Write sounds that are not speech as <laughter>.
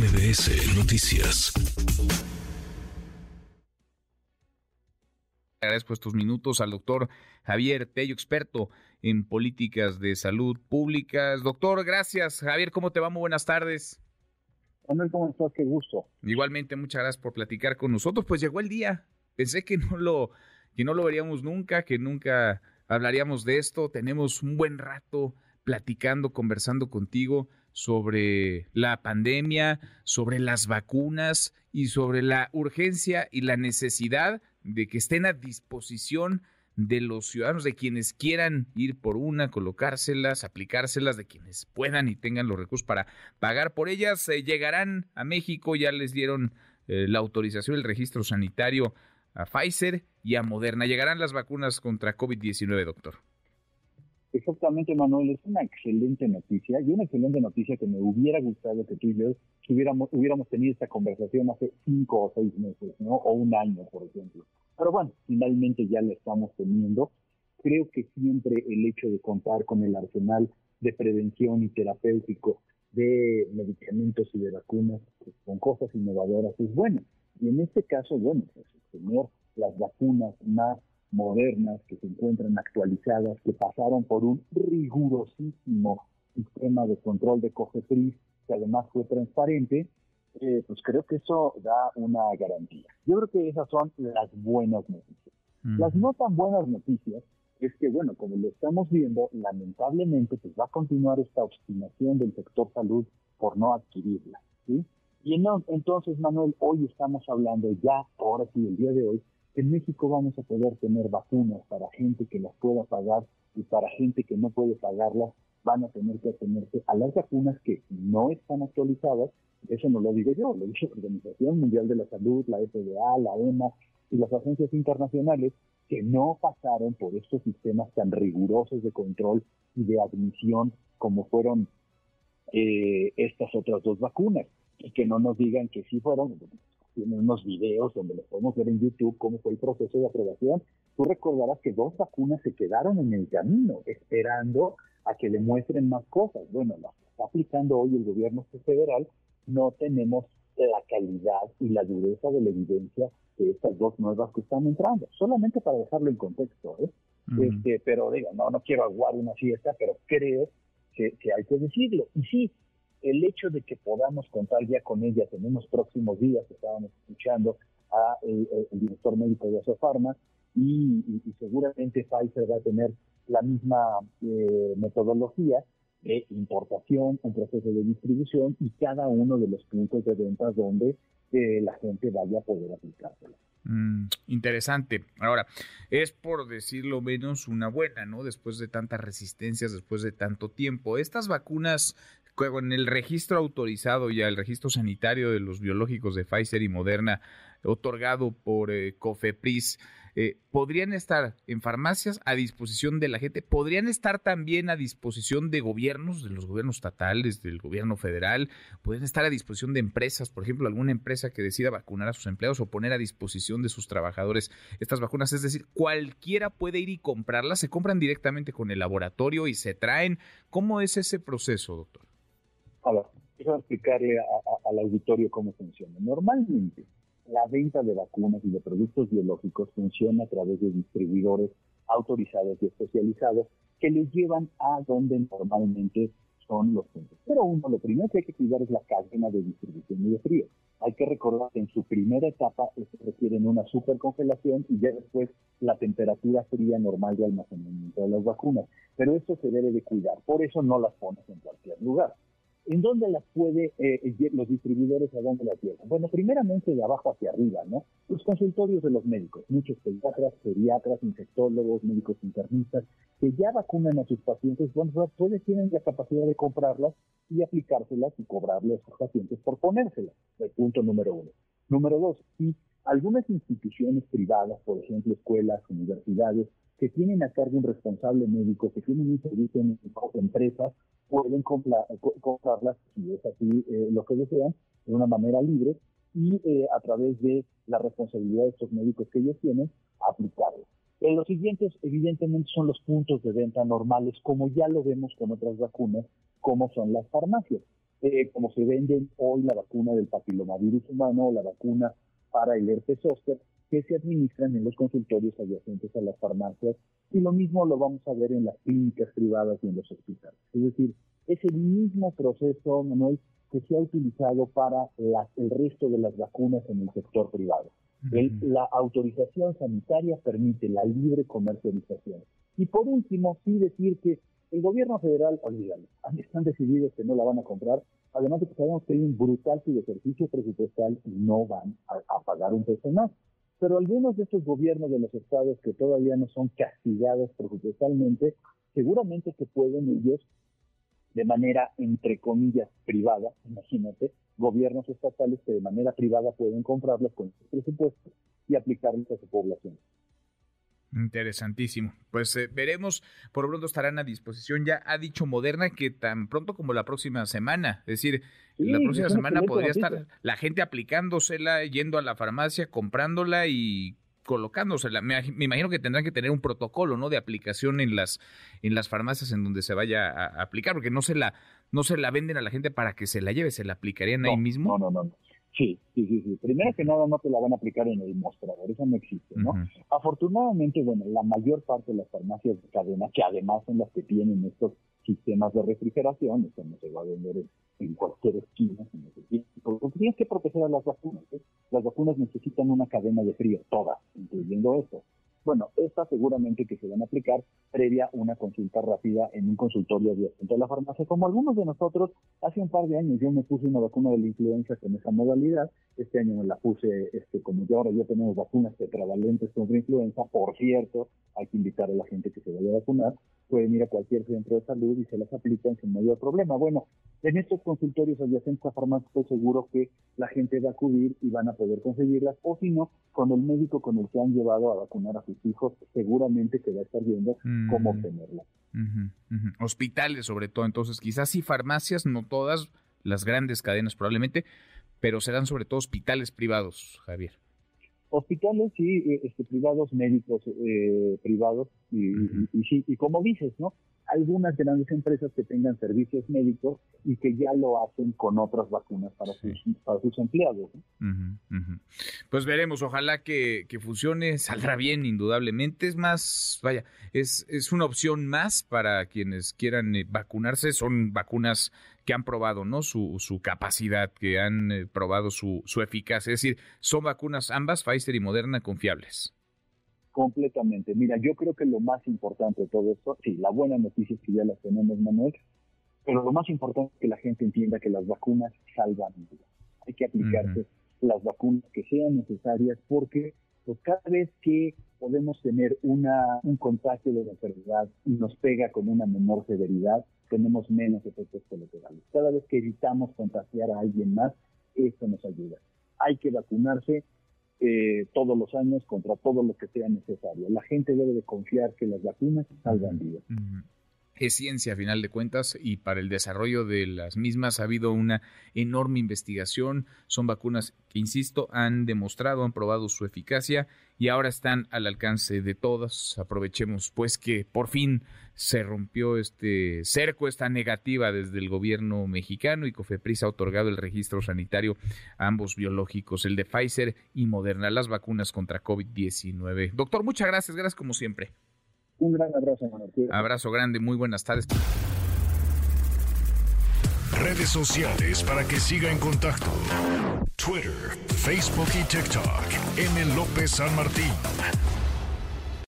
MBS Noticias. Agradezco estos minutos al doctor Javier Tello, experto en políticas de salud públicas. Doctor, gracias. Javier, ¿cómo te va? Muy buenas tardes. Manuel, ¿cómo estás? Qué gusto. Igualmente, muchas gracias por platicar con nosotros. Pues llegó el día. Pensé que no lo, que no lo veríamos nunca, que nunca hablaríamos de esto. Tenemos un buen rato platicando, conversando contigo sobre la pandemia, sobre las vacunas y sobre la urgencia y la necesidad de que estén a disposición de los ciudadanos, de quienes quieran ir por una, colocárselas, aplicárselas, de quienes puedan y tengan los recursos para pagar por ellas, eh, llegarán a México, ya les dieron eh, la autorización, el registro sanitario a Pfizer y a Moderna. Llegarán las vacunas contra COVID-19, doctor. Exactamente, Manuel, es una excelente noticia y una excelente noticia que me hubiera gustado que tú y yo hubiéramos, hubiéramos tenido esta conversación hace cinco o seis meses, ¿no? O un año, por ejemplo. Pero bueno, finalmente ya la estamos teniendo. Creo que siempre el hecho de contar con el arsenal de prevención y terapéutico de medicamentos y de vacunas pues, con cosas innovadoras es bueno. Y en este caso, bueno, pues tener las vacunas más modernas que se encuentran actualizadas, que pasaron por un rigurosísimo sistema de control de COFEPRIS, que además fue transparente, eh, pues creo que eso da una garantía. Yo creo que esas son las buenas noticias. Las no tan buenas noticias es que, bueno, como lo estamos viendo, lamentablemente pues va a continuar esta obstinación del sector salud por no adquirirla, ¿sí? Y entonces, Manuel, hoy estamos hablando ya, ahora sí, el día de hoy, en México vamos a poder tener vacunas para gente que las pueda pagar y para gente que no puede pagarlas van a tener que atenerse a las vacunas que no están actualizadas. Eso no lo digo yo, lo dice la Organización Mundial de la Salud, la FDA, la EMA y las agencias internacionales que no pasaron por estos sistemas tan rigurosos de control y de admisión como fueron eh, estas otras dos vacunas y que no nos digan que sí fueron tienen unos videos donde los podemos ver en YouTube cómo fue el proceso de aprobación. Tú recordarás que dos vacunas se quedaron en el camino esperando a que le muestren más cosas. Bueno, las que está aplicando hoy el gobierno federal no tenemos la calidad y la dureza de la evidencia de estas dos nuevas que están entrando. Solamente para dejarlo en contexto, ¿eh? este, pero digo, no, no quiero aguar una fiesta, pero creo que, que hay que decirlo. Y sí, el hecho de que podamos contar ya con ella en unos próximos días, estábamos escuchando a el, director médico de Asofarma, y, y, seguramente Pfizer va a tener la misma eh, metodología de importación, un proceso de distribución y cada uno de los puntos de venta donde eh, la gente vaya a poder aplicárselo. Mm, interesante. Ahora, es por decirlo menos una buena, ¿no? Después de tantas resistencias, después de tanto tiempo. Estas vacunas con el registro autorizado ya, el registro sanitario de los biológicos de Pfizer y Moderna, otorgado por eh, COFEPRIS, eh, podrían estar en farmacias a disposición de la gente, podrían estar también a disposición de gobiernos, de los gobiernos estatales, del gobierno federal, podrían estar a disposición de empresas, por ejemplo, alguna empresa que decida vacunar a sus empleados o poner a disposición de sus trabajadores estas vacunas, es decir, cualquiera puede ir y comprarlas, se compran directamente con el laboratorio y se traen. ¿Cómo es ese proceso, doctor? A ver, quiero explicarle al auditorio cómo funciona. Normalmente, la venta de vacunas y de productos biológicos funciona a través de distribuidores autorizados y especializados que les llevan a donde normalmente son los puntos. Pero uno, lo primero que hay que cuidar es la cadena de distribución y de frío. Hay que recordar que en su primera etapa requieren una supercongelación y ya después la temperatura fría normal de almacenamiento de las vacunas. Pero eso se debe de cuidar. Por eso no las pones en cualquier lugar. ¿En dónde las puede eh, eh, los distribuidores a dónde las llevan? Bueno, primeramente de abajo hacia arriba, ¿no? Los consultorios de los médicos, muchos pediatras, pediatras, infectólogos, médicos internistas, que ya vacunan a sus pacientes, bueno, pues tienen la capacidad de comprarlas y aplicárselas y cobrarle a sus pacientes por ponérselas. El punto número uno. Número dos, si algunas instituciones privadas, por ejemplo, escuelas, universidades, que tienen a cargo un responsable médico, que tienen un servicio en empresas, pueden comprarlas, si es así eh, lo que desean, de una manera libre y eh, a través de la responsabilidad de estos médicos que ellos tienen, aplicarlas. Eh, los siguientes, evidentemente, son los puntos de venta normales, como ya lo vemos con otras vacunas, como son las farmacias. eh, como se venden hoy la vacuna del papilomavirus humano la vacuna para el herpes zóster, que se administran en los consultorios adyacentes a las farmacias y lo mismo lo vamos a ver en las clínicas privadas y en los hospitales. Es decir, es el mismo proceso, Manuel, que se ha utilizado para el resto de las vacunas en el sector privado. la autorización sanitaria permite la libre comercialización. Y por último, sí decir que el gobierno federal, olvídalo, están decididos que no la van a comprar, además de que sabemos que hay un brutal ejercicio presupuestal y no van a pagar un peso más. Pero algunos de estos gobiernos de los estados que todavía no son castigados presupuestalmente, seguramente que pueden ellos, de manera, entre comillas, privada, imagínate, gobiernos estatales que de manera privada pueden comprarlos con sus presupuestos y aplicarlos a su población. Interesantísimo. Pues eh, veremos, por pronto estarán a disposición. Ya ha dicho Moderna que tan pronto como la próxima semana, es decir, la próxima semana podría estar la gente aplicándosela, yendo a la farmacia, comprándola y colocándosela. Me, imagino que tendrán que tener un protocolo, ¿no? De aplicación en las en las farmacias en donde se vaya a, aplicar, porque no se la no se la venden a la gente para que se la lleve, se la aplicarían ahí mismo. No, no, no. Sí, sí, sí, sí. Primero que nada no te la van a aplicar en el mostrador, eso no existe, ¿no? Afortunadamente, bueno, la mayor parte de las farmacias de cadena, que además son las que tienen estos sistemas de refrigeración, esto no se va a vender en, cualquier esquina, porque tienes que proteger a las vacunas. ¿eh? Las vacunas necesitan una cadena de frío, todas, incluyendo esto. Bueno, estas seguramente que se van a aplicar previa una consulta rápida en un consultorio abierto de la farmacia, como algunos de nosotros, hace un par de años. Yo me puse una vacuna de la influenza con esa modalidad, este año me la puse, este, como yo ahora ya tenemos vacunas tetravalentes contra influenza, por cierto, hay que invitar a la gente que se vaya a vacunar, pueden ir a cualquier centro de salud y se las aplican sin mayor problema. Bueno, en estos consultorios adyacentes a farmacia estoy seguro que la gente va a acudir y van a poder conseguirlas, o si no, con el médico con el que han llevado a vacunar a sus hijos, seguramente que va a estar viendo cómo mm. obtenerla. Hospitales sobre todo, entonces quizás sí farmacias, no todas, las grandes cadenas probablemente, pero serán sobre todo hospitales privados, Javier. Hospitales, sí, eh, este, privados, médicos eh, privados, y, sí, y como dices, ¿no? Algunas grandes empresas que tengan servicios médicos y que ya lo hacen con otras vacunas para, sus, para sus empleados. Pues veremos, ojalá que, que, funcione, <laughs> saldrá bien, indudablemente. Es más, vaya, es, es una opción más para quienes quieran eh, vacunarse. Son vacunas que han probado ¿no? su, su capacidad, que han eh, probado su, su eficacia. Es decir, son vacunas ambas, Pfizer y Moderna, confiables. Completamente. Mira, yo creo que lo más importante de todo esto, sí, la buena noticia es que ya las tenemos, Manuel, pero lo más importante es que la gente entienda que las vacunas salvan vidas. Hay que aplicarse las vacunas que sean necesarias porque pues, cada vez que podemos tener una, un contagio de la enfermedad y nos pega con una menor severidad, tenemos menos efectos colaterales. Cada vez que evitamos contagiar a alguien más, esto nos ayuda. Hay que vacunarse eh, todos los años contra todo lo que sea necesario. La gente debe de confiar que las vacunas salvan vidas es ciencia a final de cuentas y para el desarrollo de las mismas ha habido una enorme investigación. Son vacunas que, insisto, han demostrado, han probado su eficacia y ahora están al alcance de todas. Aprovechemos pues que por fin se rompió este cerco, esta negativa desde el gobierno mexicano y Cofepris ha otorgado el registro sanitario a ambos biológicos, el de Pfizer y Moderna, las vacunas contra COVID-19. Doctor, muchas gracias, gracias como siempre. Un gran abrazo, Manuel. Abrazo grande, muy buenas tardes. Redes sociales para que siga en contacto: Twitter, Facebook y TikTok. M. López San Martín.